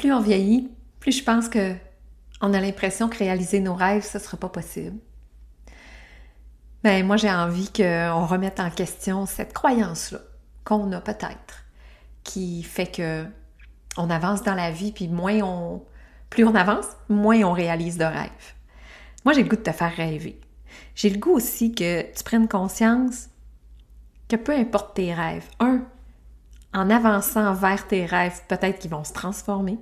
plus on vieillit, plus je pense que on a l'impression que réaliser nos rêves, ce ne sera pas possible. Ben, moi, j'ai envie qu'on remette en question cette croyance-là qu'on a peut-être, qui fait que on avance dans la vie, puis moins on, plus on avance, moins on réalise de rêves. Moi, j'ai le goût de te faire rêver. J'ai le goût aussi que tu prennes conscience que peu importe tes rêves, un, en avançant vers tes rêves, peut-être qu'ils vont se transformer.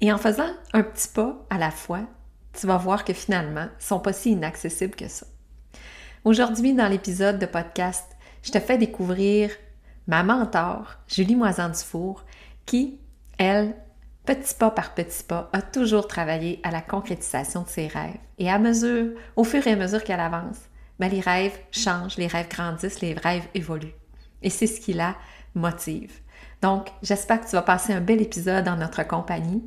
Et en faisant un petit pas à la fois, tu vas voir que finalement, ils sont pas si inaccessibles que ça. Aujourd'hui, dans l'épisode de podcast, je te fais découvrir ma mentor, Julie Moisan-Dufour, qui, elle, petit pas par petit pas, a toujours travaillé à la concrétisation de ses rêves. Et à mesure, au fur et à mesure qu'elle avance, ben, les rêves changent, les rêves grandissent, les rêves évoluent. Et c'est ce qui la motive. Donc, j'espère que tu vas passer un bel épisode dans notre compagnie.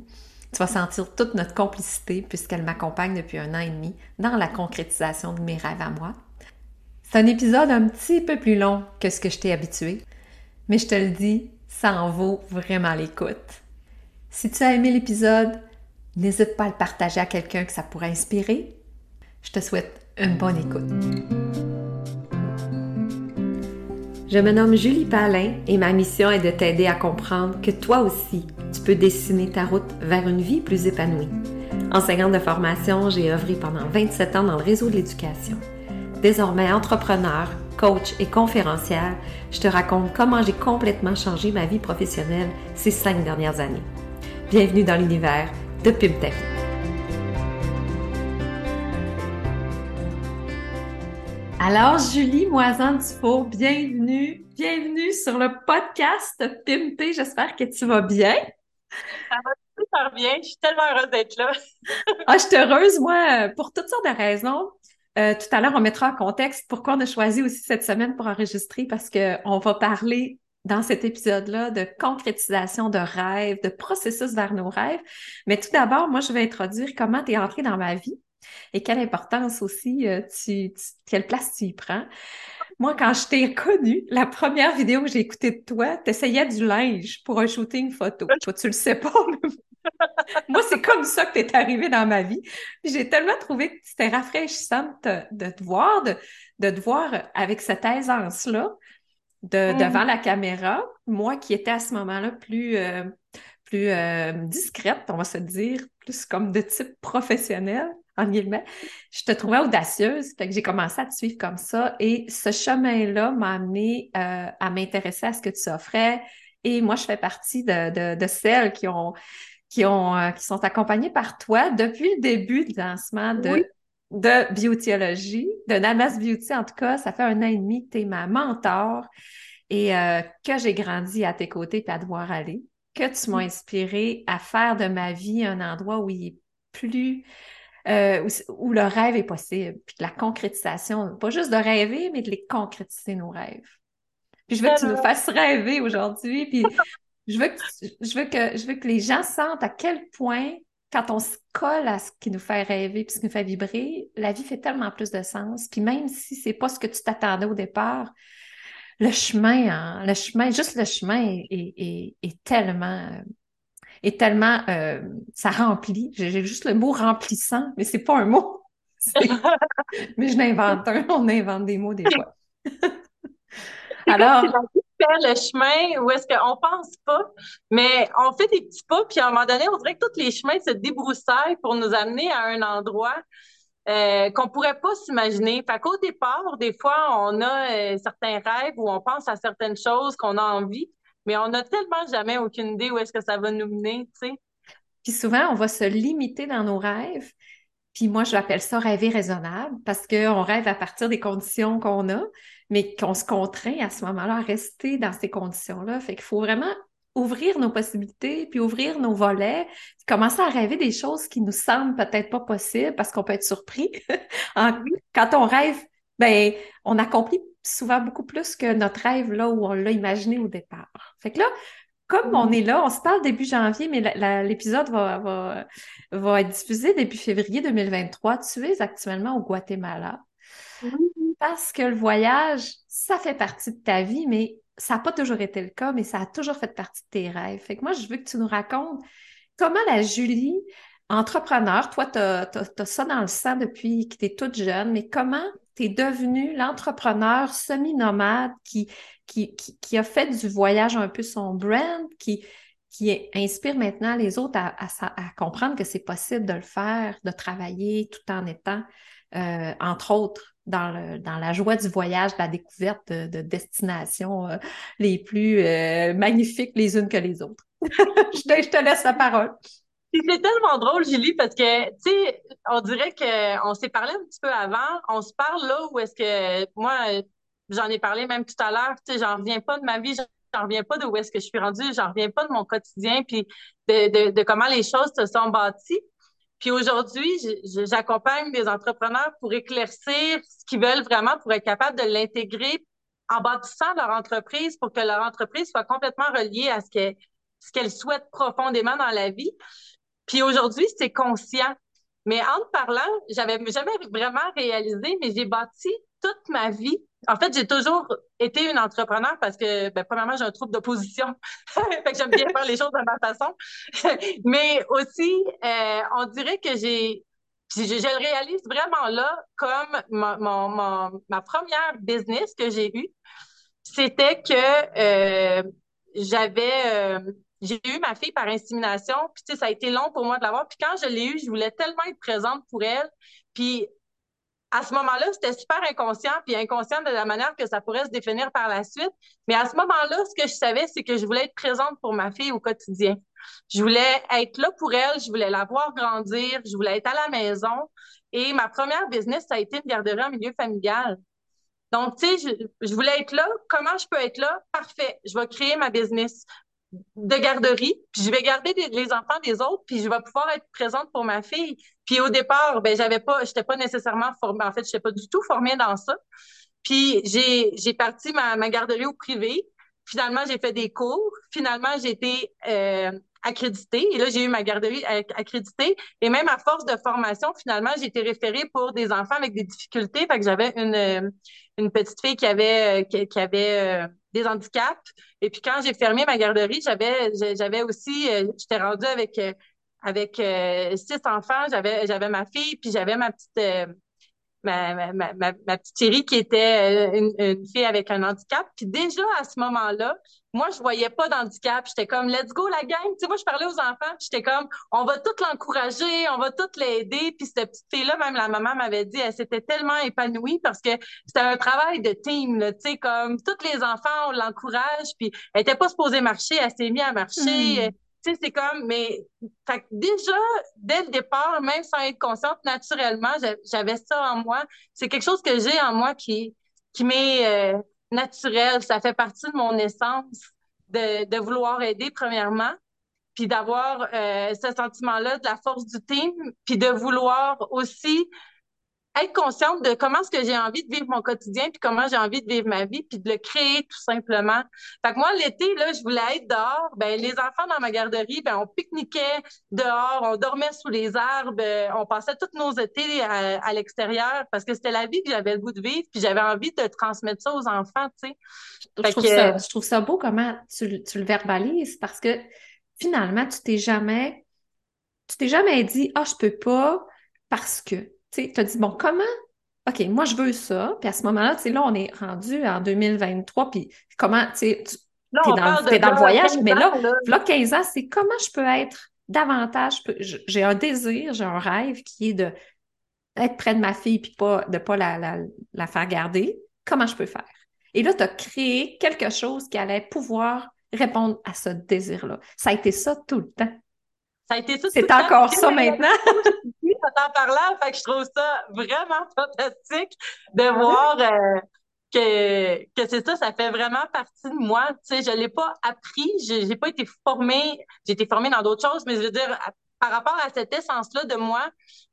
Tu vas sentir toute notre complicité puisqu'elle m'accompagne depuis un an et demi dans la concrétisation de mes rêves à moi. C'est un épisode un petit peu plus long que ce que je t'ai habitué, mais je te le dis, ça en vaut vraiment l'écoute. Si tu as aimé l'épisode, n'hésite pas à le partager à quelqu'un que ça pourrait inspirer. Je te souhaite une bonne écoute. Je me nomme Julie Palin et ma mission est de t'aider à comprendre que toi aussi, tu peux dessiner ta route vers une vie plus épanouie. Enseignante de formation, j'ai œuvré pendant 27 ans dans le réseau de l'éducation. Désormais entrepreneur, coach et conférencière, je te raconte comment j'ai complètement changé ma vie professionnelle ces cinq dernières années. Bienvenue dans l'univers de Pim Alors, Julie Moisan-Dufault, bienvenue, bienvenue sur le podcast Pimper. J'espère que tu vas bien. Ça va super bien. Je suis tellement heureuse d'être là. ah, je suis heureuse, moi, pour toutes sortes de raisons. Euh, tout à l'heure, on mettra en contexte pourquoi on a choisi aussi cette semaine pour enregistrer parce qu'on va parler dans cet épisode-là de concrétisation de rêves, de processus vers nos rêves. Mais tout d'abord, moi, je vais introduire comment tu es entrée dans ma vie et quelle importance aussi, euh, tu, quelle place tu y prends. Moi, quand je t'ai connue, la première vidéo que j'ai écoutée de toi, tu essayais du linge pour un shooting photo. Toi, tu le sais pas, moi, c'est comme ça que tu es arrivé dans ma vie. J'ai tellement trouvé que c'était rafraîchissant de, te voir, de, te voir avec cette aisance-là de, mm. devant la caméra. Moi qui étais à ce moment-là plus, euh, plus euh, discrète, on va se dire, plus comme de type professionnel en guillemets, je te trouvais audacieuse, fait que j'ai commencé à te suivre comme ça. Et ce chemin-là m'a amené euh, à m'intéresser à ce que tu offrais. Et moi, je fais partie de, celles qui ont qui ont euh, qui sont accompagnées par toi depuis le début du lancement de de Beautyologie, de Namas Beauty en tout cas, ça fait un an et demi que tu es ma mentor et euh, que j'ai grandi à tes côtés et à devoir aller, que tu m'as inspiré à faire de ma vie un endroit où il est plus euh, où, le rêve est possible, puis la concrétisation, pas juste de rêver, mais de les concrétiser nos rêves. Puis je veux que tu nous fasses rêver aujourd'hui, puis je veux, que je, veux que, je veux que les gens sentent à quel point, quand on se colle à ce qui nous fait rêver, puis ce qui nous fait vibrer, la vie fait tellement plus de sens. Puis même si c'est pas ce que tu t'attendais au départ, le chemin, hein, le chemin, juste le chemin est, est tellement est tellement, euh, ça remplit. J'ai juste le mot remplissant, mais c'est pas un mot. mais je n'invente un. On invente des mots des fois. Alors. fait le chemin où est-ce qu'on pense pas, mais on fait des petits pas, puis à un moment donné, on dirait que tous les chemins se débroussaillent pour nous amener à un endroit euh, qu'on pourrait pas s'imaginer. Fait qu'au départ, des fois, on a euh, certains rêves où on pense à certaines choses qu'on a envie, mais on n'a tellement jamais aucune idée où est-ce que ça va nous mener, tu sais. Puis souvent, on va se limiter dans nos rêves. Puis moi, je l'appelle ça rêver raisonnable parce qu'on rêve à partir des conditions qu'on a, mais qu'on se contraint à ce moment-là à rester dans ces conditions-là. Fait qu'il faut vraiment ouvrir nos possibilités, puis ouvrir nos volets, commencer à rêver des choses qui nous semblent peut-être pas possibles parce qu'on peut être surpris. Quand on rêve, ben, on accomplit souvent beaucoup plus que notre rêve là où on l'a imaginé au départ. Fait que là, comme on mm. est là, on se parle début janvier, mais l'épisode va, va, va, être diffusé début février 2023. Tu es actuellement au Guatemala. Parce que le voyage, ça fait partie de ta vie, mais ça n'a pas toujours été le cas, mais ça a toujours fait partie de tes rêves. Fait que moi, je veux que tu nous racontes comment la Julie, entrepreneur, toi, tu as, ça dans le sang depuis que tu es toute jeune, mais comment tu es devenue l'entrepreneur semi-nomade qui, qui, qui, a fait du voyage un peu son brand, qui, qui inspire maintenant les autres à, à, comprendre que c'est possible de le faire, de travailler tout en étant, euh, entre autres, dans, le, dans, la joie du voyage, de la découverte de, destinations euh, les plus euh, magnifiques les unes que les autres. je, te, je, te, laisse la parole. C'est tellement drôle, Julie, parce que, tu sais, on dirait qu'on s'est parlé un petit peu avant. On se parle là où est-ce que, moi, j'en ai parlé même tout à l'heure, tu sais, j'en reviens pas de ma vie, j'en reviens pas de où est-ce que je suis rendue, j'en reviens pas de mon quotidien, puis de, de, de comment les choses se sont bâties. Puis aujourd'hui, j'accompagne des entrepreneurs pour éclaircir ce qu'ils veulent vraiment pour être capable de l'intégrer en bâtissant leur entreprise pour que leur entreprise soit complètement reliée à ce qu'elle ce qu'elle souhaite profondément dans la vie. Puis aujourd'hui, c'est conscient. Mais en te parlant, j'avais jamais vraiment réalisé, mais j'ai bâti toute ma vie. En fait, j'ai toujours été une entrepreneur parce que, ben, premièrement, j'ai un trouble d'opposition. fait que j'aime bien faire les choses de ma façon. mais aussi, euh, on dirait que j'ai, je, je, le réalise vraiment là comme ma, ma première business que j'ai eue. C'était que euh, j'avais, euh, j'ai eu ma fille par insémination, puis ça a été long pour moi de l'avoir. Puis quand je l'ai eue, je voulais tellement être présente pour elle. Puis à ce moment-là, c'était super inconscient, puis inconscient de la manière que ça pourrait se définir par la suite. Mais à ce moment-là, ce que je savais, c'est que je voulais être présente pour ma fille au quotidien. Je voulais être là pour elle, je voulais la voir grandir, je voulais être à la maison. Et ma première business, ça a été une garderie en milieu familial. Donc, tu sais, je, voulais être là. Comment je peux être là? Parfait. Je vais créer ma business de garderie, puis je vais garder les enfants des autres, puis je vais pouvoir être présente pour ma fille. Puis au départ, ben j'avais pas, j'étais pas nécessairement formée, en fait, je n'étais pas du tout formée dans ça. Puis j'ai j'ai parti ma, ma garderie au privé. Finalement, j'ai fait des cours. Finalement, j'ai été euh, accréditée. Et là, j'ai eu ma garderie accréditée. Et même à force de formation, finalement, j'ai été référée pour des enfants avec des difficultés. Fait que j'avais une, une petite fille qui avait, qui, avait euh, des handicaps. Et puis quand j'ai fermé ma garderie, j'avais j'avais aussi, euh, j'étais rendue avec euh, avec six enfants. J'avais j'avais ma fille, puis j'avais ma petite ma, ma, ma, ma, petite chérie qui était euh, une, une, fille avec un handicap. Puis déjà à ce moment-là, moi, je voyais pas d'handicap. J'étais comme, let's go la gang. Tu sais, moi, je parlais aux enfants. J'étais comme, on va tout l'encourager, on va tout l'aider. Puis cette petite fille-là, même la maman m'avait dit, elle s'était tellement épanouie parce que c'était un travail de team. Tu sais, comme tous les enfants, on l'encourage. Puis elle était pas supposée marcher, elle s'est mise à marcher. Hmm tu sais, c'est comme, mais fait déjà, dès le départ, même sans être consciente, naturellement, j'avais ça en moi. C'est quelque chose que j'ai en moi qui, qui m'est euh, naturel. Ça fait partie de mon essence de, de vouloir aider, premièrement, puis d'avoir euh, ce sentiment-là de la force du team, puis de vouloir aussi être consciente de comment est-ce que j'ai envie de vivre mon quotidien, puis comment j'ai envie de vivre ma vie, puis de le créer tout simplement. Fait que moi, l'été, là, je voulais être dehors. Ben, les enfants dans ma garderie, ben, on pique-niquait dehors, on dormait sous les arbres, euh, on passait tous nos étés à, l'extérieur parce que c'était la vie que j'avais le goût de vivre, puis j'avais envie de transmettre ça aux enfants, tu sais. Je, trouve ça, je trouve ça beau comment tu, tu le verbalises parce que finalement, tu t'es jamais, tu t'es jamais dit, ah, oh, je peux pas parce que tu as dit, bon, comment? OK, moi, je veux ça. Puis à ce moment-là, tu sais, là, on est rendu en 2023. Puis comment, tu sais, tu es dans, le voyage, mais là, là, 15 ans, c'est comment je peux être davantage, j'ai un désir, j'ai un rêve qui est de être près de ma fille puis pas, de ne pas la, la, la, faire garder. Comment je peux faire? Et là, tu as créé quelque chose qui allait pouvoir répondre à ce désir-là. Ça a été ça tout le temps. Ça a été ça C'est encore ça maintenant. en parlant, fait que je trouve ça vraiment fantastique de voir euh, que, que c'est ça, ça fait vraiment partie de moi. Tu sais, je l'ai pas appris, j'ai, j'ai pas été formée, j'ai été formée dans d'autres choses, mais je veux dire, par rapport à cette essence-là de moi,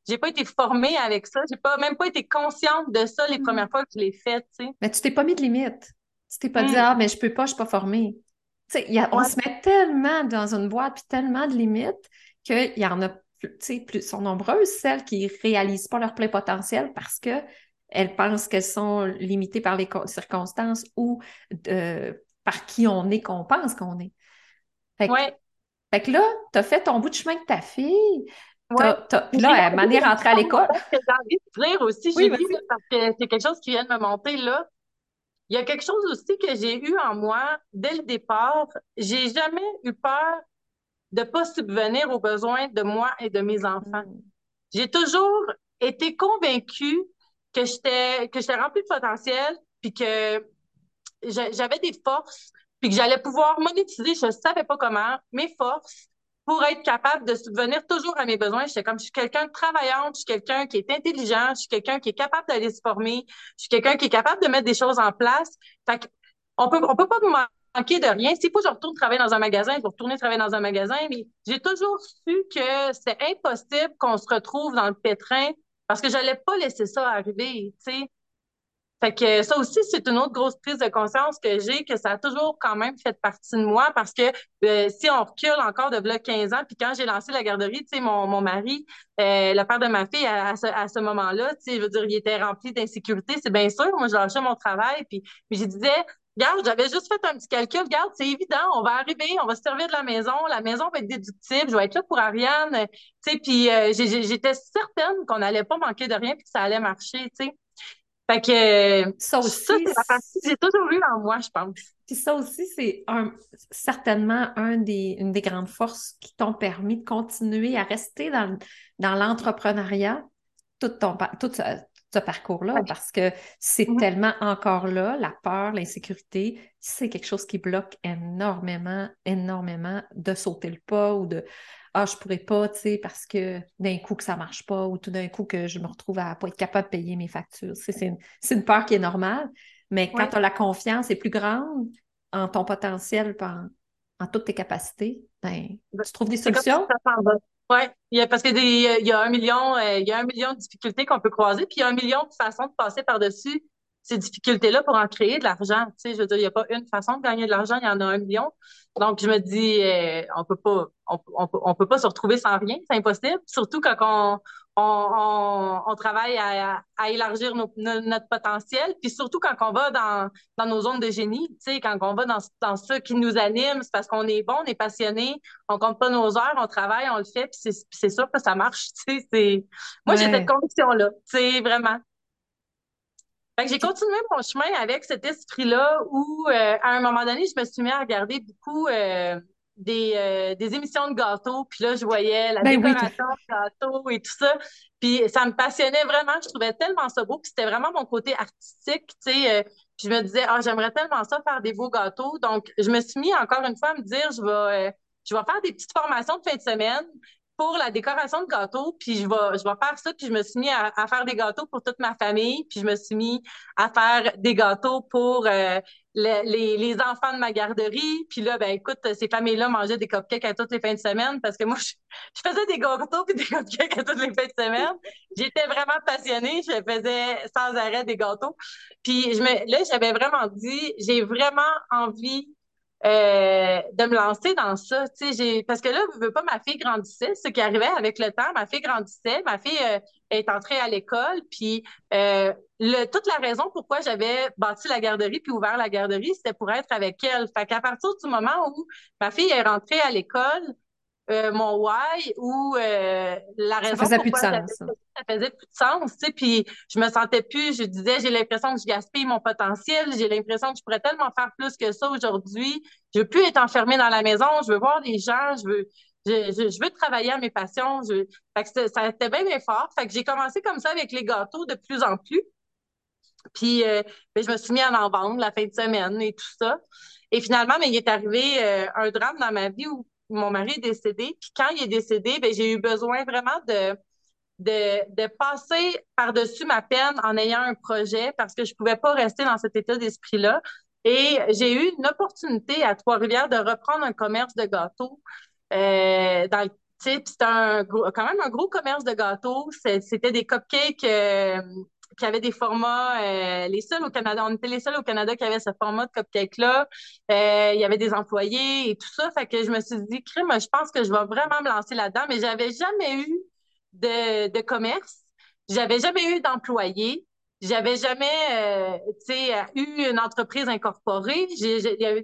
j'ai pas été formée avec ça, j'ai pas même pas été consciente de ça les mm. premières fois que je l'ai fait, tu sais. Mais tu t'es pas mis de limite. Tu t'es pas dit, mm. ah, mais je peux pas, je suis pas formée. On se met tellement dans une boîte puis tellement de limites qu'il y en a plus, sont nombreuses, celles qui réalisent pas leur plein potentiel parce que elles pensent qu'elles sont limitées par les circonstances ou par qui on est qu'on pense qu'on est. Oui. Fait que là, tu as fait ton bout de chemin avec ta fille. Ouais. Puis là, elle est rentrée à l'école. J'ai envie de dire aussi, oui, parce que c'est quelque chose qui vient de me monter là. Il y a quelque chose aussi que j'ai eu en moi dès le départ. J'ai jamais eu peur de pas subvenir aux besoins de moi et de mes enfants. Mm. J'ai toujours été convaincue que j'étais que j'étais remplie de potentiel, puis que j'avais des forces, puis que j'allais pouvoir monétiser, je savais pas comment, mes forces pour être capable de subvenir toujours à mes besoins. J'étais comme, je suis quelqu'un de travaillante, je suis quelqu'un qui est intelligent, je suis quelqu'un qui est capable d'aller se former, je suis quelqu'un qui est capable de mettre des choses en place. Fait on peut, on peut pas manquer de rien. Faut que je retourne travailler dans un magasin, je vais retourner travailler dans un magasin, mais j'ai toujours su que c'était impossible qu'on se retrouve dans le pétrin parce que j'allais pas laisser ça arriver, tu sais. Fait que ça aussi, c'est une autre grosse prise de conscience que j'ai, que ça a toujours quand même fait partie de moi parce que euh, si on recule encore de 15 ans, puis quand j'ai lancé la garderie, tu sais, mon, mon mari, euh, le père de ma fille, à, ce, à ce moment-là, tu sais, je veux dire, il était rempli d'insécurité, c'est bien sûr. Moi, je lâchais mon travail, puis, puis je disais, Regarde, j'avais juste fait un petit calcul. Regarde, c'est évident, on va arriver, on va se servir de la maison, la maison va être déductible, je vais être là pour Ariane. Tu sais, puis euh, j'étais certaine qu'on n'allait pas manquer de rien puis que ça allait marcher, tu sais. Fait que ça aussi, c'est la partie j'ai toujours eu en moi, je pense. Puis ça aussi, c'est un, certainement un des, une des grandes forces qui t'ont permis de continuer à rester dans, dans l'entrepreneuriat tout, ton, tout ce, parcours-là, parce que c'est tellement encore là, la peur, l'insécurité, c'est quelque chose qui bloque énormément, énormément de sauter le pas ou de ah, je pourrais pas, tu sais, parce que d'un coup que ça marche pas ou tout d'un coup que je me retrouve à pas être capable de payer mes factures. C'est une, une, peur qui est normale, mais quand tu as la confiance est plus grande en ton potentiel, en, en toutes tes capacités, ben, tu trouves des solutions? Oui, parce qu'il y, y, a un million, euh, il y a un million de difficultés qu'on peut croiser, puis il y a un million de façons de passer par-dessus ces difficultés-là pour en créer de l'argent. Tu sais, je veux dire, il n'y a pas une façon de gagner de l'argent, il y en a un million. Donc, je me dis, euh, on peut pas, on, on, peut pas se retrouver sans rien, c'est impossible. Surtout quand on, on, on travaille à, à élargir notre potentiel, puis surtout quand on va dans, dans nos zones de génie, tu sais, quand on va dans, dans ce qui nous anime, c'est parce qu'on est bon, on est passionné, on compte pas nos heures, on travaille, on le fait, puis c'est sûr que ça marche, tu sais. Moi, j'ai cette conviction-là, tu sais, vraiment j'ai continué mon chemin avec cet esprit-là où, euh, à un moment donné, je me suis mis à regarder beaucoup euh, des, euh, des, émissions de gâteaux. Puis là, je voyais la ben décoration de gâteaux et tout ça. Puis ça me passionnait vraiment. Je trouvais tellement ça beau. Puis c'était vraiment mon côté artistique, tu sais. puis je me disais, ah, j'aimerais tellement ça faire des beaux gâteaux. Donc, je me suis mis encore une fois à me dire, je vais, je vais faire des petites formations de fin de semaine pour la décoration de gâteaux, puis je vais, je vais faire ça, puis je me suis mis à, faire des gâteaux pour toute ma famille, puis je me suis mis à faire des gâteaux pour euh, les, les, enfants de ma garderie. Puis là, ben écoute, ces familles-là mangeaient des cupcakes à toutes les fins de semaine parce que moi, je, faisais des gâteaux puis des cupcakes à toutes les fins de semaine. J'étais vraiment passionnée, je faisais sans arrêt des gâteaux. Puis je me, là, j'avais vraiment dit, j'ai vraiment envie euh, de me lancer dans ça. J'ai, parce que là, je veux pas, ma fille grandissait. Ce qui arrivait avec le temps, ma fille grandissait, ma fille euh, est entrée à l'école, puis euh, le, toute la raison pourquoi j'avais bâti la garderie puis ouvert la garderie, c'était pour être avec elle. Fait qu'à partir du moment où ma fille est rentrée à l'école, euh, mon why ou euh, la raison ça faisait plus de sens. Ça, faisait plus de sens, tu sais, puis je me sentais plus, je disais, j'ai l'impression que je gaspille mon potentiel, j'ai l'impression que je pourrais tellement faire plus que ça aujourd'hui. Je veux plus être enfermée dans la maison, je veux voir des gens, je veux je, je, veux travailler à mes passions. Je... Fait que ça a été bien, bien fort. Fait que j'ai commencé comme ça avec les gâteaux de plus en plus. Puis euh, ben, je me suis mis à en vendre la fin de semaine et tout ça. Et finalement, mais il est arrivé un drame dans ma vie où mon mari est décédé. Puis quand il est décédé, ben, j'ai eu besoin vraiment de, de, de passer par-dessus ma peine en ayant un projet parce que je pouvais pas rester dans cet état d'esprit-là. Et j'ai eu une opportunité à Trois-Rivières de reprendre un commerce de gâteaux. Euh, dans c'était un, quand même un gros commerce de gâteaux. C'était des cupcakes euh, qui avait des formats, euh, les seuls au Canada, on était les seuls au Canada qui avaient ce format de cupcake-là. Euh, il y avait des employés et tout ça. Fait que je me suis dit, crime, je pense que je vais vraiment me lancer là-dedans, mais j'avais jamais eu de, de commerce. J'avais jamais eu d'employés. J'avais jamais euh, eu une entreprise incorporée.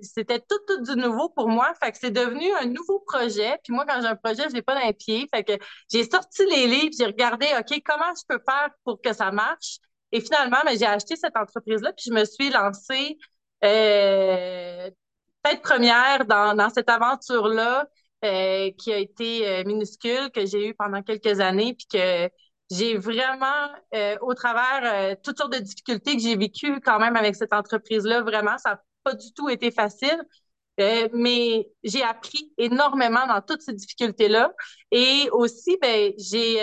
C'était tout, tout du nouveau pour moi. Fait que c'est devenu un nouveau projet. Puis moi, quand j'ai un projet, je l'ai pas dans les pieds. Fait que j'ai sorti les livres, j'ai regardé, OK, comment je peux faire pour que ça marche? Et finalement, ben, j'ai acheté cette entreprise-là, puis je me suis lancée euh, tête première dans, dans cette aventure-là euh, qui a été euh, minuscule, que j'ai eu pendant quelques années, puis que j'ai vraiment, euh, au travers euh, toutes sortes de difficultés que j'ai vécues quand même avec cette entreprise-là, vraiment, ça n'a pas du tout été facile. Euh, mais j'ai appris énormément dans toutes ces difficultés-là. Et aussi, ben, j'ai,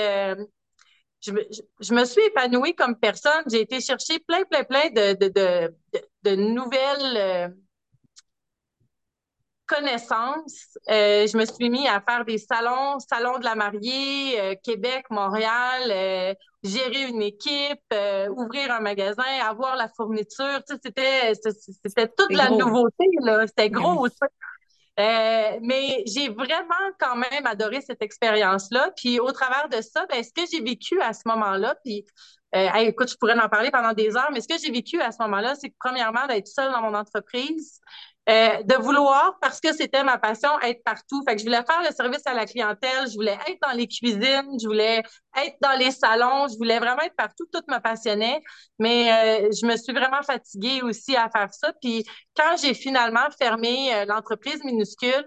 je, me, je, me suis épanouie comme personne. J'ai été chercher plein, plein, plein de, de, de, de nouvelles connaissance, euh, je me suis mis à faire des salons, salon de la mariée, euh, Québec, Montréal, euh, gérer une équipe, ouvrir un magasin, avoir la fourniture. Tu sais, c'était c'était toute la nouveauté là, c'était gros. mais j'ai vraiment quand même adoré cette expérience-là. Puis au travers de ça, ben, ce que j'ai vécu à ce moment-là, puis écoute, je pourrais en parler pendant des heures, mais ce que j'ai vécu à ce moment-là, c'est que premièrement, d'être seule dans mon entreprise, euh, de vouloir, parce que c'était ma passion, être partout. Fait que je voulais faire le service à la clientèle, je voulais être dans les cuisines, je voulais être dans les salons, je voulais vraiment être partout, tout me passionnait. Mais euh, je me suis vraiment fatiguée aussi à faire ça. Puis quand j'ai finalement fermé euh, l'entreprise minuscule,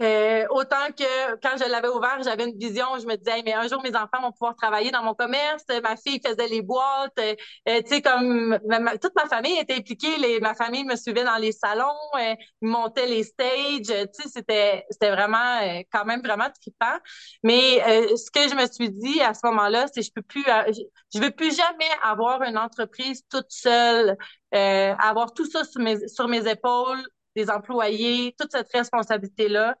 euh, autant que quand je l'avais ouvert, j'avais une vision, je me disais, mais un jour, mes enfants vont pouvoir travailler dans mon commerce. Ma fille faisait les boîtes. Euh, tu sais, comme toute ma famille était impliquée. Ma famille me suivait dans les salons, euh, montait les stages. Tu sais, c'était, c'était vraiment, euh, quand même vraiment trippant. Mais ce que je me suis dit à ce moment-là, c'est je peux plus, je veux plus jamais avoir une entreprise toute seule, avoir tout ça sur mes, sur mes épaules des employés, toute cette responsabilité-là.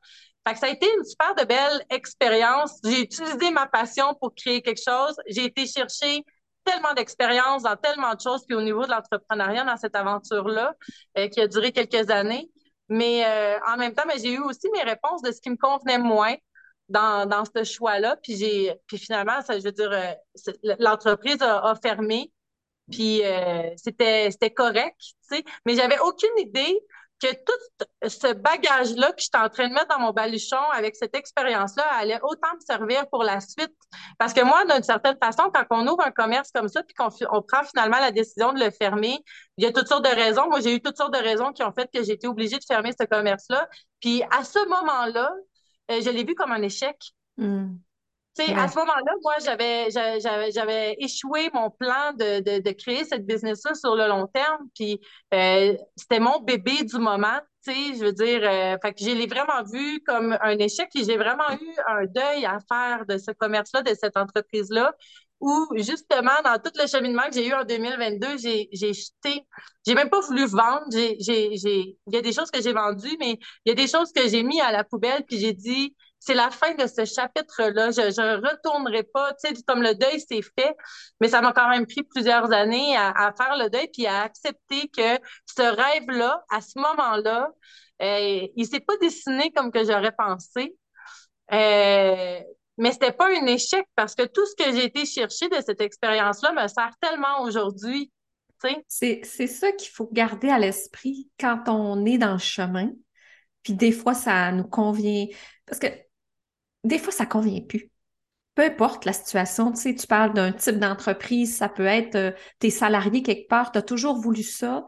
Fait que ça a été une super de belle expérience. J'ai utilisé ma passion pour créer quelque chose. J'ai été chercher tellement d'expérience dans tellement de choses, puis au niveau de l'entrepreneuriat dans cette aventure-là, euh, qui a duré quelques années. Mais euh, en même temps, j'ai eu aussi mes réponses de ce qui me convenait moins dans, dans ce choix-là. Puis puis finalement, ça, je veux dire, euh, l'entreprise a, a, fermé. Puis c'était c'était correct, tu sais. Mais j'avais aucune idée que tout ce bagage-là que j'étais en train de mettre dans mon baluchon avec cette expérience-là allait autant me servir pour la suite. Parce que moi, d'une certaine façon, quand on ouvre un commerce comme ça, puis qu'on on prend finalement la décision de le fermer, il y a toutes sortes de raisons. Moi, j'ai eu toutes sortes de raisons qui ont fait que j'ai été obligée de fermer ce commerce-là. Puis à ce moment-là, euh, je l'ai vu comme un échec. Hmm. À ce moment-là, moi, j'avais, j'avais, échoué mon plan de, de, de créer cette business-là sur le long terme. Puis euh, c'était mon bébé du moment. Je veux dire, euh, fait que je l'ai vraiment vu comme un échec et j'ai vraiment eu un deuil à faire de ce commerce-là, de cette entreprise-là, où justement, dans tout le cheminement que j'ai eu en 2022, j'ai, j'ai jeté, j'ai même pas voulu vendre. J'ai, j'ai, j'ai, il y a des choses que j'ai vendues, mais il y a des choses que j'ai mis à la poubelle puis j'ai dit, c'est la fin de ce chapitre-là. Je ne retournerai pas, tu sais, comme le deuil, c'est fait, mais ça m'a quand même pris plusieurs années à, faire le deuil puis à accepter que ce rêve-là, à ce moment-là, euh, il s'est pas dessiné comme que j'aurais pensé. Euh, mais c'était pas un échec parce que tout ce que j'ai été chercher de cette expérience-là me sert tellement aujourd'hui. C'est ça qu'il faut garder à l'esprit quand on est dans le chemin. Puis des fois, ça nous convient. Parce que des fois, ça convient plus. Peu importe la situation, tu sais, tu parles d'un type d'entreprise, ça peut être euh, tes salariés quelque part, tu as toujours voulu ça,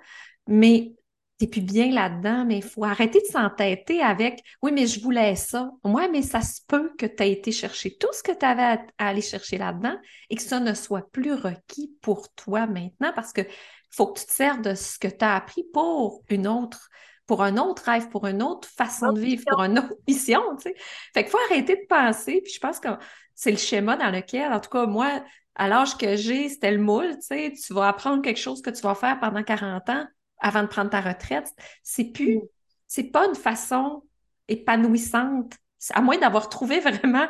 mais tu plus bien là-dedans, mais il faut arrêter de s'entêter avec oui, mais je voulais ça. Moi, mais ça se peut que tu aies été chercher tout ce que tu avais à, aller chercher là-dedans et que ça ne soit plus requis pour toi maintenant parce que faut que tu te sers de ce que tu as appris pour une autre pour un autre rêve, pour une autre façon de vivre, pour une autre mission, tu sais. Fait qu'il faut arrêter de penser, puis je pense que c'est le schéma dans lequel, en tout cas, moi, à l'âge que j'ai, c'était le moule, tu sais, tu vas apprendre quelque chose que tu vas faire pendant 40 ans avant de prendre ta retraite. C'est plus, mm. c'est pas une façon épanouissante, à moins d'avoir trouvé vraiment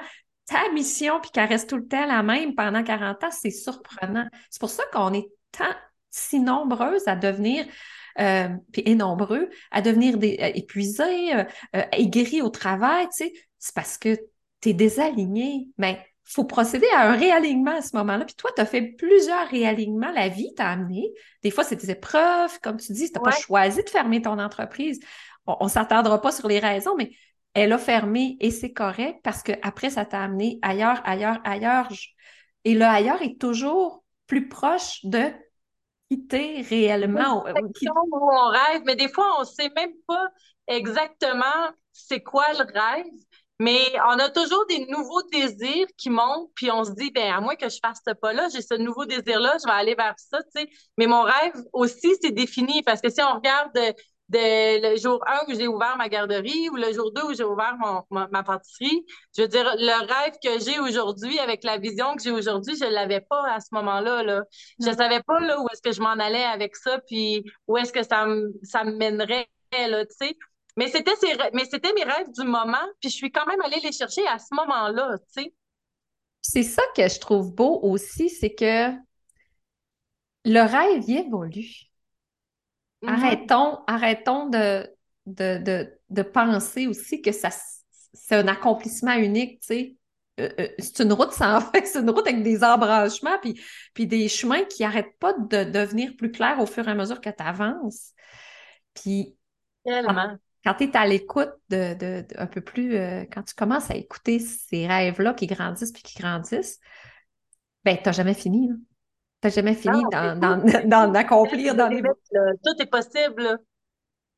ta mission puis qu'elle reste tout le temps la même pendant 40 ans, c'est surprenant. C'est pour ça qu'on est tant si nombreuses à devenir euh, et nombreux à devenir des, euh, épuisés, euh, aigris au travail, tu sais, c'est parce que tu es désaligné. Mais faut procéder à un réalignement à ce moment-là. Puis toi, tu as fait plusieurs réalignements. La vie t'a amené. Des fois, c'est des épreuves, comme tu dis, tu n'as pas choisi de fermer ton entreprise. On ne s'attendra pas sur les raisons, mais elle a fermé et c'est correct parce que après ça t'a amené ailleurs, ailleurs, ailleurs. Et le ailleurs est toujours plus proche de quitter réellement. on rêve, mais des fois, on ne sait même pas exactement c'est quoi le rêve. Mais on a toujours des nouveaux désirs qui montent, puis on se dit, ben à moins que je fasse ce pas-là, j'ai ce nouveau désir-là, je vais aller vers ça, tu sais. Mais mon rêve aussi, c'est défini, parce que si on regarde de, le jour 1 où j'ai ouvert ma garderie ou le jour 2 où j'ai ouvert mon, ma, pâtisserie, je veux dire, le rêve que j'ai aujourd'hui, avec la vision que j'ai aujourd'hui, je l'avais pas à ce moment-là. Là. Je mm. savais pas là, où est-ce que je m'en allais avec ça, puis où est-ce que ça me, ça me mènerait, là, tu sais. Mais c'était mais c'était mes rêves du moment, puis je suis quand même allée les chercher à ce moment-là, tu sais. C'est ça que je trouve beau aussi, c'est que le rêve y évolue. Mm-hmm. Arrêtons, arrêtons de, de, de, penser aussi que ça c'est un accomplissement unique, tu sais. Euh, euh, c'est une route sans fin, c'est une route avec des embranchements, puis, puis des chemins qui n'arrêtent pas de devenir plus clairs au fur et à mesure que tu avances. Puis, Tellement quand tu es à l'écoute de, un peu plus, euh, quand tu commences à écouter ces rêves-là qui grandissent puis qui grandissent, ben, tu n'as jamais fini. N'as jamais fini d'en accomplir. Dans les... Tout est possible.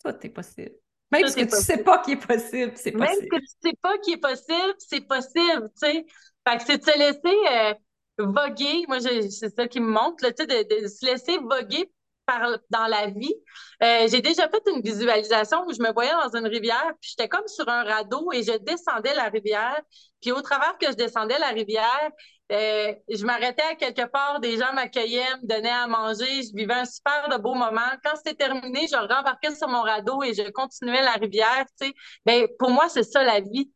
Tout est possible. Même ce que tu ne sais pas qui est possible, c'est possible. Même ce que tu ne sais pas qui est possible, c'est possible, tu sais. Fait que c'est de se laisser euh, voguer. Moi, c'est ça qui me montre, tu sais, de, de, se laisser voguer par, dans la vie. Euh, j'ai déjà fait une visualisation où je me voyais dans une rivière, puis j'étais comme sur un radeau et je descendais la rivière. Puis au travers que je descendais la rivière, euh, je m'arrêtais à quelque part, des gens m'accueillaient, me donnaient à manger, je vivais un super de beau moment. Quand c'était terminé, je rembarquais sur mon radeau et je continuais la rivière. Tu sais, ben pour moi c'est ça la vie.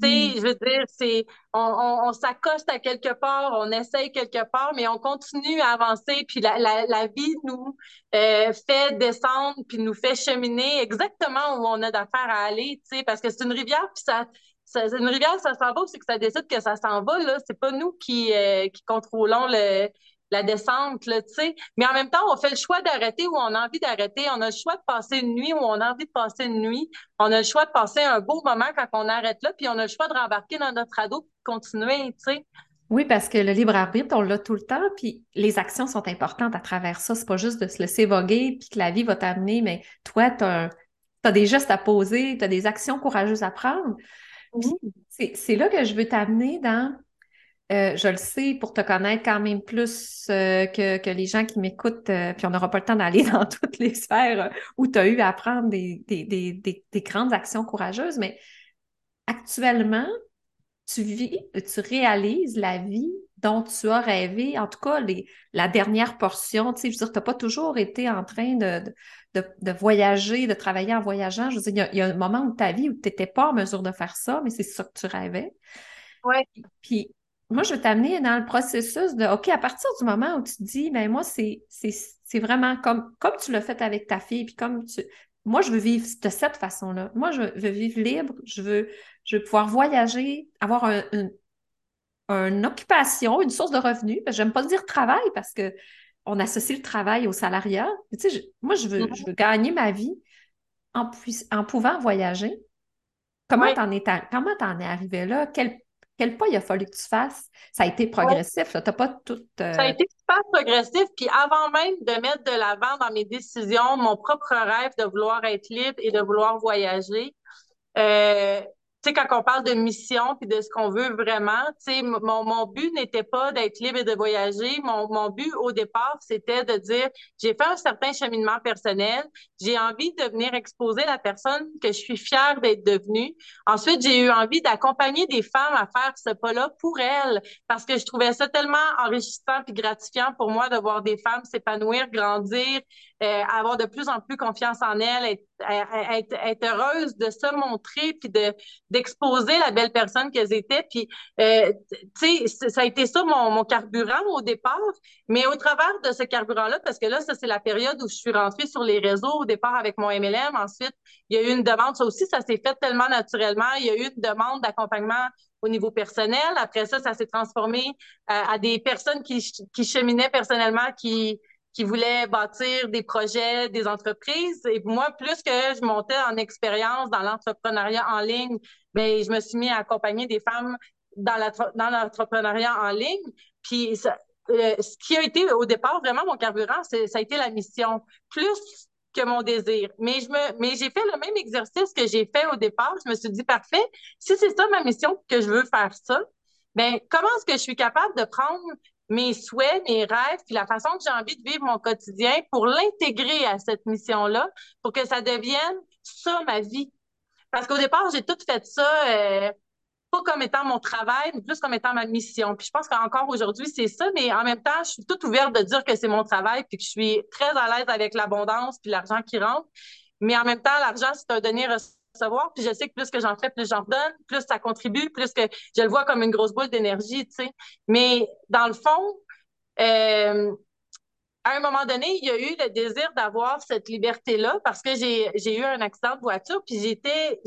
Tu sais, mm. je veux dire, c'est on, on, s'accoste à quelque part, on essaye quelque part, mais on continue à avancer. Puis la, la, la vie nous euh, fait descendre, puis nous fait cheminer exactement où on a d'affaires à aller. Tu sais, parce que c'est une rivière, puis ça une rivière, ça s'en va, c'est que ça décide que ça s'en va, là? C'est pas nous qui, euh, qui contrôlons le, la descente, tu sais. Mais en même temps, on fait le choix d'arrêter où on a envie d'arrêter. On a le choix de passer une nuit où on a envie de passer une nuit. On a le choix de passer un beau moment quand on arrête là, puis on a le choix de rembarquer dans notre ado et de continuer, tu sais. Oui, parce que le libre arbitre, on l'a tout le temps, puis les actions sont importantes à travers ça. C'est pas juste de se laisser voguer, puis que la vie va t'amener, mais toi, tu as, des gestes à poser, tu as des actions courageuses à prendre. C'est là que je veux t'amener dans, euh, je le sais, pour te connaître quand même plus euh, que, les gens qui m'écoutent, euh, puis on n'aura pas le temps d'aller dans toutes les sphères où tu as eu à prendre des, des, grandes actions courageuses, mais actuellement, tu vis, tu réalises la vie dont tu as rêvé, en tout cas les, la dernière portion, tu sais, je veux dire, tu n'as pas toujours été en train de, de, voyager, de travailler en voyageant. Je veux dire, il y, a, un moment de ta vie où tu n'étais pas en mesure de faire ça, mais c'est ça que tu rêvais. Oui. Puis, moi, je veux t'amener dans le processus de, OK, à partir du moment où tu te dis, ben moi, c'est vraiment comme, comme tu l'as fait avec ta fille, puis comme tu... Moi, je veux vivre de cette façon-là. Moi, je veux vivre libre, je veux, je veux pouvoir voyager, avoir un, une occupation, une source de revenus. J'aime pas dire travail parce que on associe le travail au salariat. Tu sais, moi, je veux, je veux gagner ma vie en, en pouvant voyager. Comment t'en es, es arrivé là? Quel, quel pas il a fallu que tu fasses? Ça a été progressif, T'as pas tout. Euh, Ça a été super progressif. Puis avant même de mettre de l'avant dans mes décisions mon propre rêve de vouloir être libre et de vouloir voyager, euh, sais, quand on parle de mission puis de ce qu'on veut vraiment, tu sais, mon, mon but n'était pas d'être libre et de voyager. Mon, mon but au départ, c'était de dire, j'ai fait un certain cheminement personnel, j'ai envie de venir exposer la personne que je suis fière d'être devenue. Ensuite, j'ai eu envie d'accompagner des femmes à faire ce pas-là pour elles, parce que je trouvais ça tellement enrichissant puis gratifiant pour moi de voir des femmes s'épanouir, grandir, euh, avoir de plus en plus confiance en elle, être, être, heureuse de se montrer, puis de d'exposer la belle personne qu'elles étaient. Puis, euh, tu sais, ça a été ça mon, mon carburant au départ. Mais au travers de ce carburant-là, parce que là, ça, c'est la période où je suis rentrée sur les réseaux au départ avec mon MLM. Ensuite, il y a eu une demande. Ça aussi, ça s'est fait tellement naturellement. Il y a eu une demande d'accompagnement au niveau personnel. Après ça, ça s'est transformé à, euh, à des personnes qui, qui cheminaient personnellement, qui qui voulaient bâtir des projets, des entreprises. Et moi, plus que je montais en expérience dans l'entrepreneuriat en ligne, ben je me suis mis à accompagner des femmes dans l'entrepreneuriat en ligne. Puis euh, ce qui a été au départ vraiment mon carburant, ça a été la mission, plus que mon désir. Mais je me, mais j'ai fait le même exercice que j'ai fait au départ. Je me suis dit parfait, si c'est ça ma mission que je veux faire ça, ben comment est-ce que je suis capable de prendre mes souhaits, mes rêves, puis la façon que j'ai envie de vivre mon quotidien pour l'intégrer à cette mission-là, pour que ça devienne ça ma vie. Parce qu'au départ, j'ai tout fait ça, euh, pas comme étant mon travail, mais plus comme étant ma mission. Puis je pense qu'encore aujourd'hui, c'est ça, mais en même temps, je suis toute ouverte de dire que c'est mon travail, puis que je suis très à l'aise avec l'abondance, puis l'argent qui rentre. Mais en même temps, l'argent, c'est un donner Puis je sais que plus que j'en fais, plus j'en donne, plus ça contribue, plus que je le vois comme une grosse boule d'énergie, tu sais. Mais dans le fond, euh, à un moment donné, il y a eu le désir d'avoir cette liberté-là parce que j'ai, eu un accident de voiture, puis j'étais,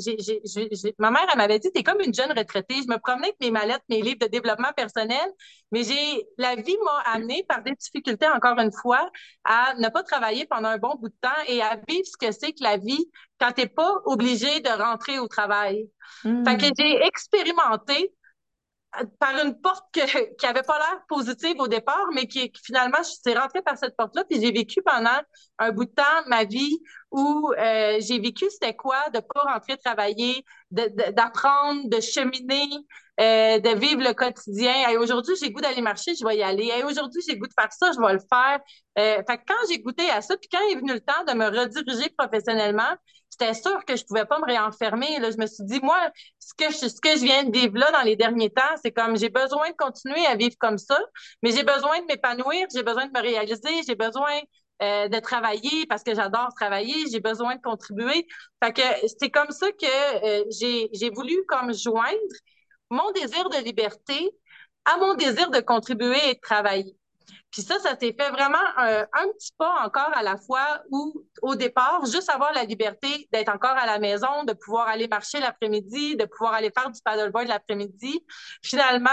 ma mère, elle m'avait dit, t'es comme une jeune retraitée. Je me promenais avec mes mallettes, mes livres de développement personnel, mais j'ai, la vie m'a amené par des difficultés, encore une fois, à ne pas travailler pendant un bon bout de temps et à vivre ce que c'est que la vie quand t'es pas obligé de rentrer au travail. Mmh. Fait que j'ai expérimenté par une porte qui avait pas l'air positive au départ, mais qui, finalement, je suis rentrée par cette porte-là, puis j'ai vécu pendant un bout de temps ma vie où euh, j'ai vécu c'était quoi de pas rentrer travailler, d'apprendre, de, cheminer, euh, de vivre le quotidien. Et aujourd'hui, j'ai goût d'aller marcher, je vais y aller. Et aujourd'hui, j'ai goût de faire ça, je vais le faire. Euh, fait que quand j'ai goûté à ça, puis quand est venu le temps de me rediriger professionnellement, j'étais sûre que je pouvais pas me réenfermer. Là. Je me suis dit, moi, ce que je, ce que je viens de vivre là dans les derniers temps, c'est comme j'ai besoin de continuer à vivre comme ça, mais j'ai besoin de m'épanouir, j'ai besoin de me réaliser, j'ai besoin euh, de travailler parce que j'adore travailler, j'ai besoin de contribuer. Fait que c'est comme ça que euh, j'ai, j'ai voulu comme joindre mon désir de liberté à mon désir de contribuer et de travailler. Puis ça, ça s'est fait vraiment un, petit pas encore à la fois où, au départ, juste avoir la liberté d'être encore à la maison, de pouvoir aller marcher l'après-midi, de pouvoir aller faire du paddleboard l'après-midi. Finalement,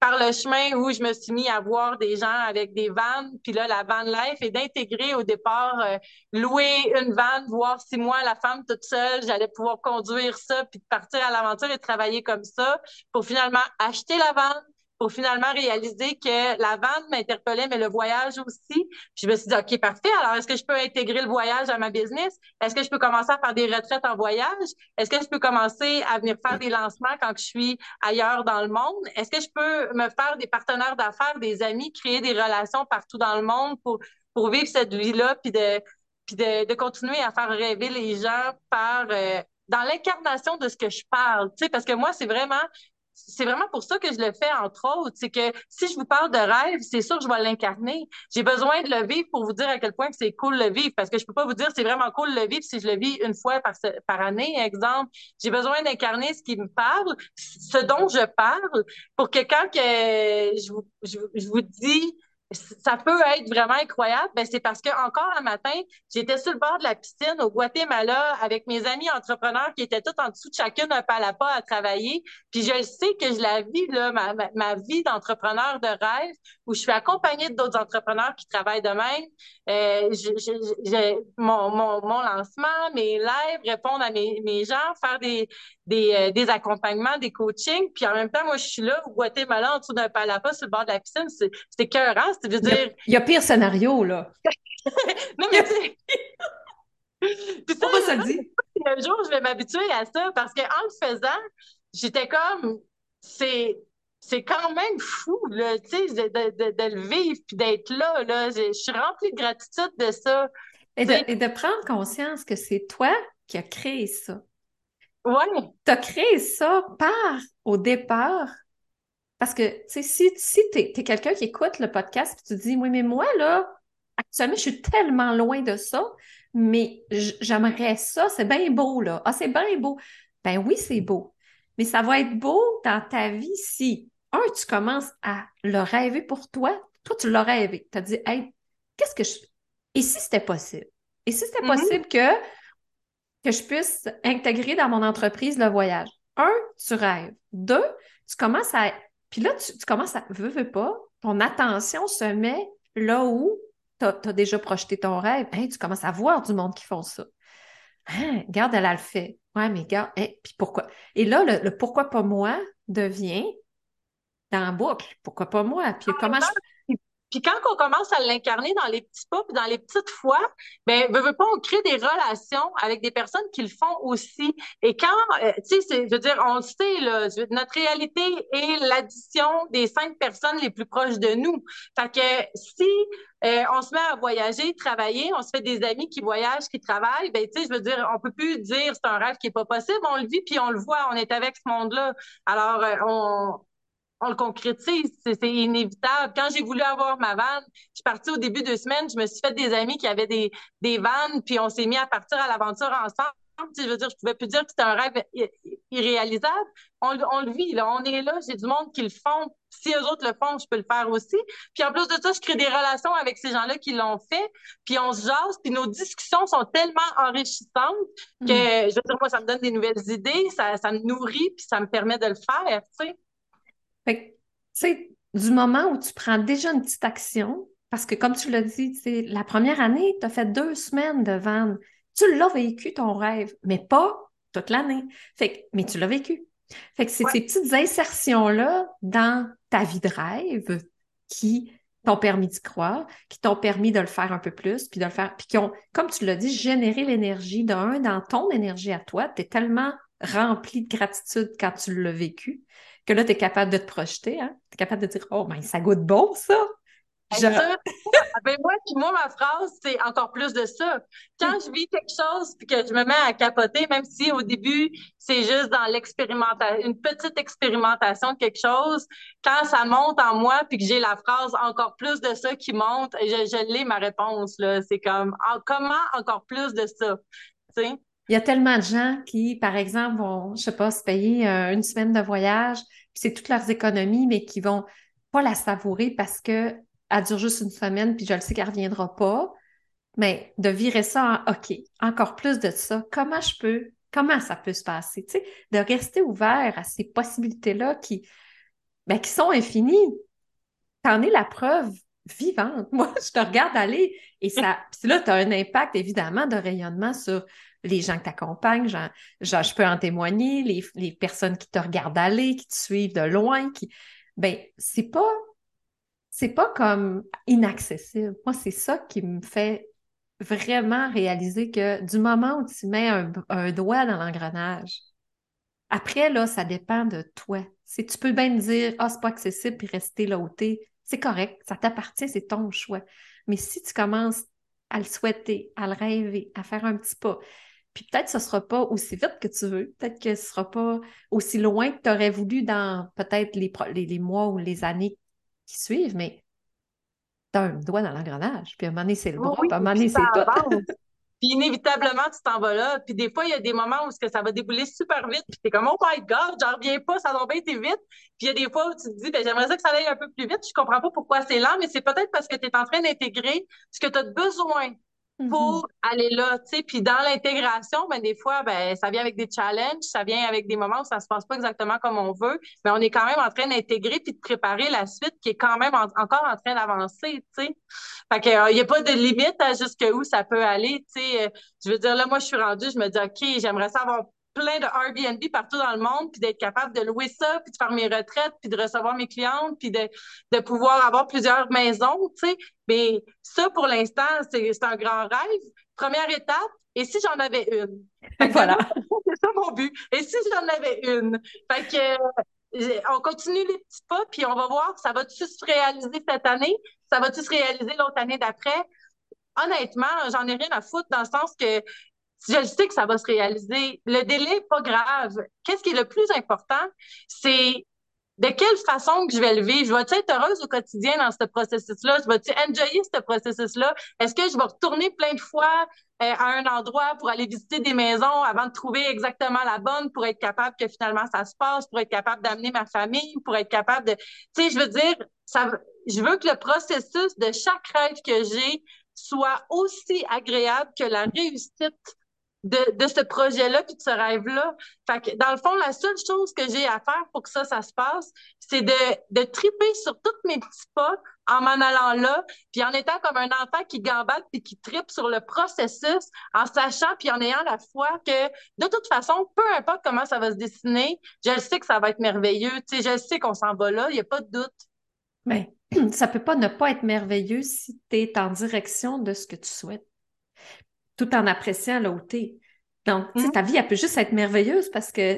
par le chemin où je me suis mis à voir des gens avec des vannes, puis là, la van life, et d'intégrer au départ, euh, louer une vanne, voir si moi, la femme toute seule, j'allais pouvoir conduire ça, puis partir à l'aventure et travailler comme ça, pour finalement acheter la vanne, pour finalement réaliser que la vente m'interpellait, mais le voyage aussi. je me suis dit, OK, parfait. Alors, est-ce que je peux intégrer le voyage à ma business? Est-ce que je peux commencer à faire des retraites en voyage? Est-ce que je peux commencer à venir faire des lancements quand je suis ailleurs dans le monde? Est-ce que je peux me faire des partenaires d'affaires, des amis, créer des relations partout dans le monde pour, pour vivre cette vie-là, puis de, puis de, de, continuer à faire rêver les gens par... Euh, dans l'incarnation de ce que je parle, tu sais, parce que moi, c'est vraiment, c'est vraiment pour ça que je le fais, entre autres. C'est que si je vous parle de rêve, c'est sûr que je vais l'incarner. J'ai besoin de le vivre pour vous dire à quel point c'est cool le vivre, parce que je peux pas vous dire c'est vraiment cool le vivre si je le vis une fois par, par année, exemple. J'ai besoin d'incarner ce qui me parle, ce dont je parle, pour que quand que je, je, je vous dis ça peut être vraiment incroyable, ben c'est parce que encore un matin, j'étais sur le bord de la piscine au Guatemala avec mes amis entrepreneurs qui étaient tous en dessous de chacune un pas à à travailler. Puis je sais que je la vis, là, ma, ma, vie d'entrepreneur de rêve, où je suis accompagnée d'autres entrepreneurs qui travaillent de même. Euh, j'ai mon, mon, mon, lancement, mes lives, répondre à mes, mes gens, faire des, des, euh, des accompagnements, des coachings. Puis en même temps, moi, je suis là au Guatemala en dessous d'un pas sur le bord de la piscine. C'était cœurant, il y a pire scénario, là. non, mais tu Puis ça, ça dit? Un jour, je vais m'habituer à ça parce qu'en le faisant, j'étais comme, c'est, c'est quand même fou, là, tu sais, de, de, de, le vivre puis d'être là, là. Je, suis remplie de gratitude de ça. Et de, et de, prendre conscience que c'est toi qui as créé ça. Oui. Tu as créé ça par, au départ, parce que, tu sais, si, si tu es, quelqu'un qui écoute le podcast et tu te dis, oui, mais moi, là, actuellement, je suis tellement loin de ça, mais j'aimerais ça, c'est bien beau, là. Ah, c'est bien beau. Ben oui, c'est beau. Mais ça va être beau dans ta vie si, un, tu commences à le rêver pour toi. Toi, tu l'as rêvé. Tu as dit, hey, qu'est-ce que je. Et si c'était possible? Et si c'était mm-hmm. possible que, que je puisse intégrer dans mon entreprise le voyage? Un, tu rêves. Deux, tu commences à. Puis là, tu, commences à. Veux, veux pas, ton attention se met là où tu as, déjà projeté ton rêve. tu commences à voir du monde qui font ça. Hein, regarde, elle a le fait. Ouais, mais regarde, hein, puis pourquoi? Et là, le, pourquoi pas moi devient dans la boucle. Pourquoi pas moi? Puis ah, comment je. Puis quand on commence à l'incarner dans les petits pas, puis dans les petites fois, ben, veut, veut pas, on crée des relations avec des personnes qui le font aussi. Et quand, euh, tu sais, je veux dire, on le sait, là, notre réalité est l'addition des cinq personnes les plus proches de nous. Fait que si euh, on se met à voyager, travailler, on se fait des amis qui voyagent, qui travaillent, ben, tu sais, je veux dire, on peut plus dire c'est un rêve qui est pas possible, on le vit, puis on le voit, on est avec ce monde-là. Alors, euh, on, on le concrétise, c'est inévitable. Quand j'ai voulu avoir ma vanne, je suis partie au début de semaine, je me suis fait des amis qui avaient des, des vannes, puis on s'est mis à partir à l'aventure ensemble. Je veux dire, je pouvais plus dire que c'était un rêve irréalisable. On, le vit, là. On est là. J'ai du monde qui le font. Si eux autres le font, je peux le faire aussi. Puis en plus de ça, je crée des relations avec ces gens-là qui l'ont fait. Puis on se jase. Puis nos discussions sont tellement enrichissantes que, mm. je veux dire, moi, ça me donne des nouvelles idées. Ça, ça me nourrit. Puis ça me permet de le faire, tu sais. Fait que, tu sais, du moment où tu prends déjà une petite action, parce que comme tu l'as dit, la première année, tu as fait deux semaines de vente. Tu l'as vécu, ton rêve, mais pas toute l'année. Fait que, mais tu l'as vécu. Fait que c'est ces petites insertions-là dans ta vie de rêve qui t'ont permis d'y croire, qui t'ont permis de le faire un peu plus, puis de le faire, puis qui ont, comme tu l'as dit, généré l'énergie d'un dans ton énergie à toi. Tu es tellement rempli de gratitude quand tu l'as vécu que là, tu es capable de te projeter, hein? Tu es capable de dire Oh, ben, ça goûte bon, ça! Je... ben moi, moi, ma phrase, c'est encore plus de ça. Quand je vis quelque chose puis que je me mets à capoter, même si au début, c'est juste dans l'expérimentation, une petite expérimentation de quelque chose, quand ça monte en moi puis que j'ai la phrase encore plus de ça qui monte, je, je l'ai ma réponse. là. C'est comme comment encore plus de ça? Il y a tellement de gens qui, par exemple, vont, je sais pas, se payer euh, une semaine de voyage, puis c'est toutes leurs économies, mais qui vont pas la savourer parce que elle dure juste une semaine, puis je le sais qu'elle reviendra pas. Mais de virer ça en OK, encore plus de ça, comment je peux, comment ça peut se passer? Tu sais, de rester ouvert à ces possibilités-là qui, ben, qui sont infinies. T'en es la preuve vivante. Moi, je te regarde aller et ça, puis là, tu as un impact évidemment de rayonnement sur les gens que t'accompagnent, genre, je peux en témoigner, les, personnes qui te regardent aller, qui te suivent de loin, qui, ben, c'est pas, comme inaccessible. Moi, c'est ça qui me fait vraiment réaliser que du moment où tu mets un, doigt dans l'engrenage, après, là, ça dépend de toi. Si tu peux bien dire, ah, c'est pas accessible, puis rester là où c'est correct, ça t'appartient, c'est ton choix. Mais si tu commences à le souhaiter, à le rêver, à faire un petit pas, puis peut-être que ce ne sera pas aussi vite que tu veux. Peut-être que ce ne sera pas aussi loin que tu aurais voulu dans peut-être les, les, mois ou les années qui suivent, mais tu as un doigt dans l'engrenage. Puis à un moment donné, c'est le bras, puis à un moment donné, c'est tout. puis inévitablement, tu t'en vas là. Puis des fois, il y a des moments où ça va débouler super vite. Puis tu es comme, oh my God, j'en reviens pas, ça va bien été vite. Puis il y a des fois où tu te dis, ben, j'aimerais ça que ça aille un peu plus vite. Je comprends pas pourquoi c'est lent, mais c'est peut-être parce que tu es en train d'intégrer ce que tu as besoin pour mm-hmm. aller là, tu sais. Puis dans l'intégration, ben des fois, ben ça vient avec des challenges, ça vient avec des moments où ça se passe pas exactement comme on veut, mais on est quand même en train d'intégrer puis de préparer la suite qui est quand même encore en train d'avancer, tu sais. Fait que il euh, y a pas de limite à jusqu'où ça peut aller, tu sais. Je veux dire là, moi je suis rendue, je me dis OK, j'aimerais savoir plein de Airbnb partout dans le monde, puis d'être capable de louer ça, puis de faire mes retraites, puis de recevoir mes clientes, puis de, de pouvoir avoir plusieurs maisons, tu sais. Mais ça, pour l'instant, c'est un grand rêve. Première étape, et si j'en avais une? Voilà. c'est ça mon but. Et si j'en avais une? Fait que on continue les petits pas, puis on va voir, ça va-tu se réaliser cette année? Ça va-tu se réaliser l'autre année d'après? Honnêtement, j'en ai rien à foutre dans le sens que je sais que ça va se réaliser. Le délai, pas grave. Qu'est-ce qui est le plus important? C'est de quelle façon que je vais le vivre? Je vais-tu être heureuse au quotidien dans ce processus-là? Je vais-tu enjoyer ce processus-là? Est-ce que je vais retourner plein de fois euh, à un endroit pour aller visiter des maisons avant de trouver exactement la bonne pour être capable que finalement ça se passe, pour être capable d'amener ma famille, pour être capable de... Tu sais, je veux dire, ça, je veux que le processus de chaque rêve que j'ai soit aussi agréable que la réussite de, de ce projet-là puis de ce rêve-là. Fait que, dans le fond, la seule chose que j'ai à faire pour que ça, ça se passe, c'est de, de triper sur tous mes petits pas en m'en allant là, puis en étant comme un enfant qui gambade puis qui tripe sur le processus, en sachant puis en ayant la foi que, de toute façon, peu importe comment ça va se dessiner, je sais que ça va être merveilleux. Tu sais, je sais qu'on s'en va là, il n'y a pas de doute. Mais ça peut pas ne pas être merveilleux si tu es en direction de ce que tu souhaites tout en appréciant là où Donc, mm-hmm. ta vie, elle peut juste être merveilleuse parce que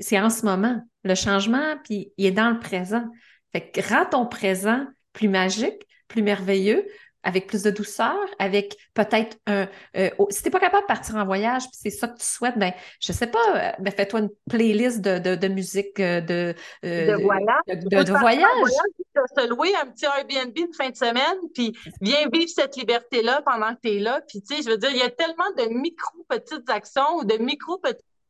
c'est en ce moment. Le changement, puis il est dans le présent. Fait que rends ton présent plus magique, plus merveilleux, avec plus de douceur, avec peut-être un. Euh, si t'es pas capable de partir en voyage, puis c'est ça que tu souhaites, ben je sais pas, euh, ben fais-toi une playlist de, de, de musique euh, de de voyage, de, de voyage. Se louer un petit Airbnb une fin de semaine, puis viens vivre cette liberté-là pendant que tu es là. Puis tu sais, je veux dire, il y a tellement de micro petites actions ou de micro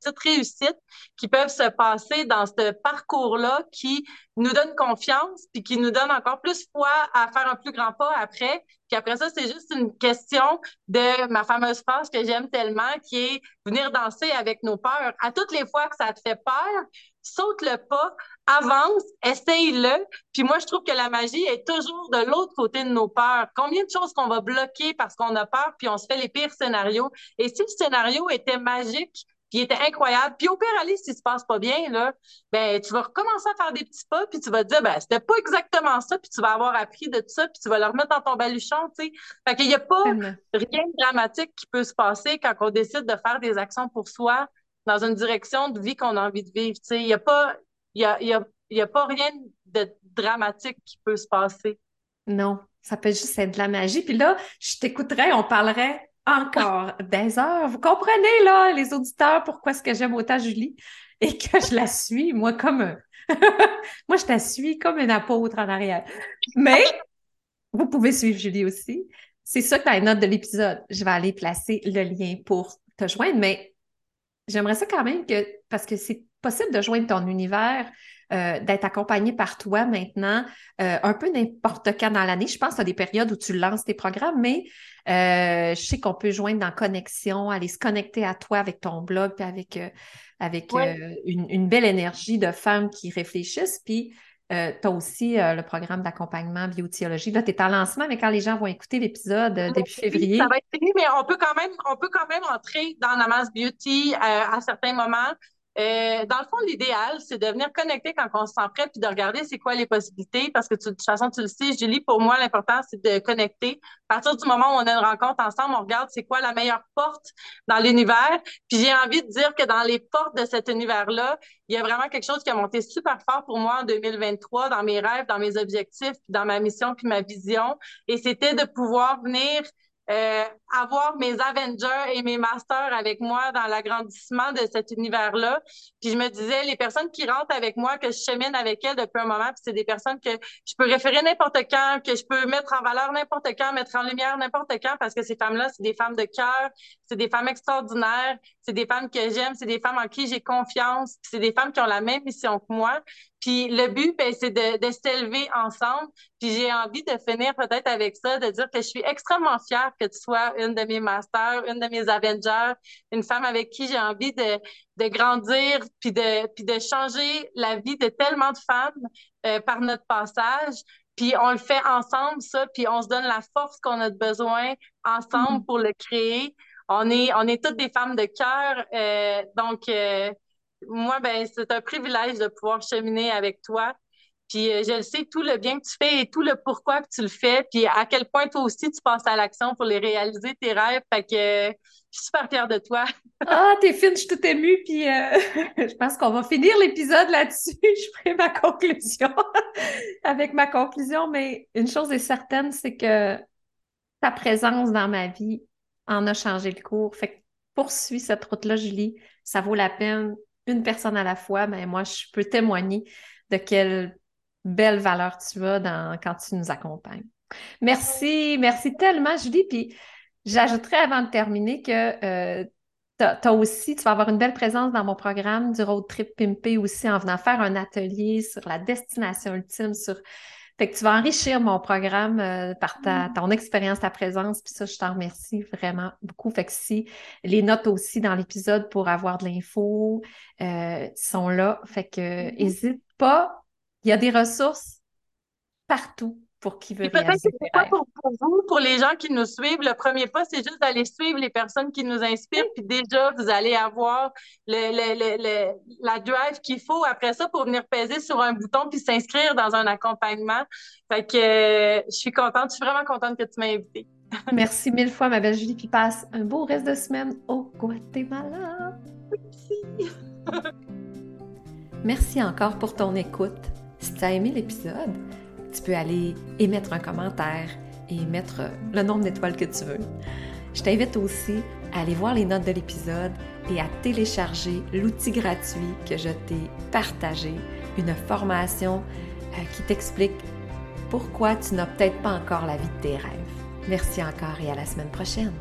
petites réussites qui peuvent se passer dans ce parcours-là qui nous donne confiance puis qui nous donne encore plus foi à faire un plus grand pas après. Puis après ça, c'est juste une question de ma fameuse phrase que j'aime tellement qui est venir danser avec nos peurs. À toutes les fois que ça te fait peur, saute le pas, avance, essaye-le. Puis moi, je trouve que la magie est toujours de l'autre côté de nos peurs. Combien de choses qu'on va bloquer parce qu'on a peur, puis on se fait les pires scénarios? Et si le scénario était magique, puis il était incroyable. Puis au pire, Alice, s'il se passe pas bien, là, ben, tu vas recommencer à faire des petits pas, puis tu vas te dire, ben, c'était pas exactement ça, puis tu vas avoir appris de tout ça, puis tu vas le remettre dans ton baluchon, tu sais. Fait qu'il y a pas rien de dramatique qui peut se passer quand on décide de faire des actions pour soi dans une direction de vie qu'on a envie de vivre, tu sais. Il y a pas, il y a, y a, y a pas rien de dramatique qui peut se passer. Non, ça peut juste être de la magie. Puis là, je t'écouterais, on parlerait encore des heures. Vous comprenez, là, les auditeurs, pourquoi est-ce que j'aime autant Julie et que je la suis, moi, comme... moi, je la suis comme une apôtre en arrière. Mais vous pouvez suivre Julie aussi. C'est ça que dans les notes de l'épisode, je vais aller placer le lien pour te joindre, mais j'aimerais ça quand même que, parce que c'est possible de joindre ton univers, euh, d'être accompagné par toi maintenant, euh, un peu n'importe quand dans l'année. Je pense à des périodes où tu lances tes programmes, mais euh, je sais qu'on peut joindre dans Connexion, aller se connecter à toi avec ton blog, puis avec, avec une, belle énergie de femmes qui réfléchissent. Puis tu as aussi le programme d'accompagnement biothéologie. Là, tu es en lancement, mais quand les gens vont écouter l'épisode début février. Ça va être fini, mais on peut quand même, on peut quand même entrer dans Namas Beauty à certains moments. Euh, dans le fond, l'idéal, c'est de venir connecter quand on se sent prêt puis de regarder c'est quoi les possibilités parce que de toute façon, tu le sais, Julie, pour moi, l'important, c'est de connecter. À partir du moment où on a une rencontre ensemble, on regarde c'est quoi la meilleure porte dans l'univers. Puis j'ai envie de dire que dans les portes de cet univers-là, il y a vraiment quelque chose qui a monté super fort pour moi en 2023 dans mes rêves, dans mes objectifs, dans ma mission puis ma vision. Et c'était de pouvoir venir euh, avoir mes Avengers et mes Masters avec moi dans l'agrandissement de cet univers-là. Puis je me disais, les personnes qui rentrent avec moi, que je chemine avec elles depuis un moment, puis c'est des personnes que je peux référer n'importe quand, que je peux mettre en valeur n'importe quand, mettre en lumière n'importe quand, parce que ces femmes-là, c'est des femmes de cœur, c'est des femmes extraordinaires, c'est des femmes que j'aime, c'est des femmes en qui j'ai confiance, c'est des femmes qui ont la même mission que moi. Puis le but, ben, c'est de, de s'élever ensemble. Puis j'ai envie de finir peut-être avec ça, de dire que je suis extrêmement fière que tu sois une de mes masters, une de mes Avengers, une femme avec qui j'ai envie de, de grandir, puis de, puis de changer la vie de tellement de femmes euh, par notre passage. Puis on le fait ensemble, ça, puis on se donne la force qu'on a besoin ensemble mm-hmm. pour le créer. On est, on est toutes des femmes de cœur, euh, donc euh, moi, ben, c'est un privilège de pouvoir cheminer avec toi. Puis euh, je le sais, tout le bien que tu fais et tout le pourquoi que tu le fais, puis à quel point toi aussi tu passes à l'action pour les réaliser, tes rêves. Fait que je suis super fière de toi. ah, t'es fine, je suis toute émue, puis euh, je pense qu'on va finir l'épisode là-dessus. je ferai ma conclusion avec ma conclusion, mais une chose est certaine, c'est que ta présence dans ma vie en a changé le cours. Fait que poursuis cette route-là, Julie. Ça vaut la peine une personne à la fois, mais moi, je peux témoigner de quelle belle valeur tu as dans, quand tu nous accompagnes. Merci, merci tellement, Julie. Puis j'ajouterais avant de terminer que euh, aussi, tu vas avoir une belle présence dans mon programme du Road Trip Pimpé aussi en venant faire un atelier sur la destination ultime, sur fait que tu vas enrichir mon programme euh, par ta, mm. ton expérience, ta présence, puis ça, je t'en remercie vraiment beaucoup. Fait que si les notes aussi dans l'épisode pour avoir de l'info euh, sont là, fait que n'hésite mm-hmm. pas. Il y a des ressources partout pour qui veut peut-être pour, pour, vous, pour les gens qui nous suivent, le premier pas, c'est juste d'aller suivre les personnes qui nous inspirent, puis déjà, vous allez avoir le, le, le, la drive qu'il faut après ça pour venir peser sur un bouton puis s'inscrire dans un accompagnement. Fait que euh, je suis contente, je suis vraiment contente que tu m'aies invitée. Merci mille fois, ma belle Julie, puis passe un beau reste de semaine au Guatemala. Merci. Merci encore pour ton écoute. Si tu as aimé l'épisode, tu peux aller émettre un commentaire et mettre le nombre d'étoiles que tu veux. Je t'invite aussi à aller voir les notes de l'épisode et à télécharger l'outil gratuit que je t'ai partagé, une formation euh, qui t'explique pourquoi tu n'as peut-être pas encore la vie de tes rêves. Merci encore et à la semaine prochaine.